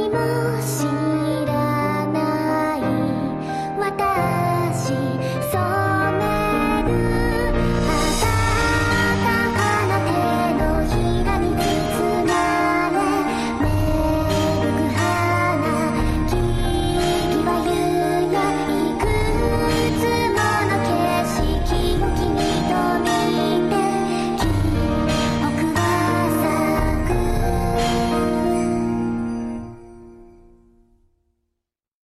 多么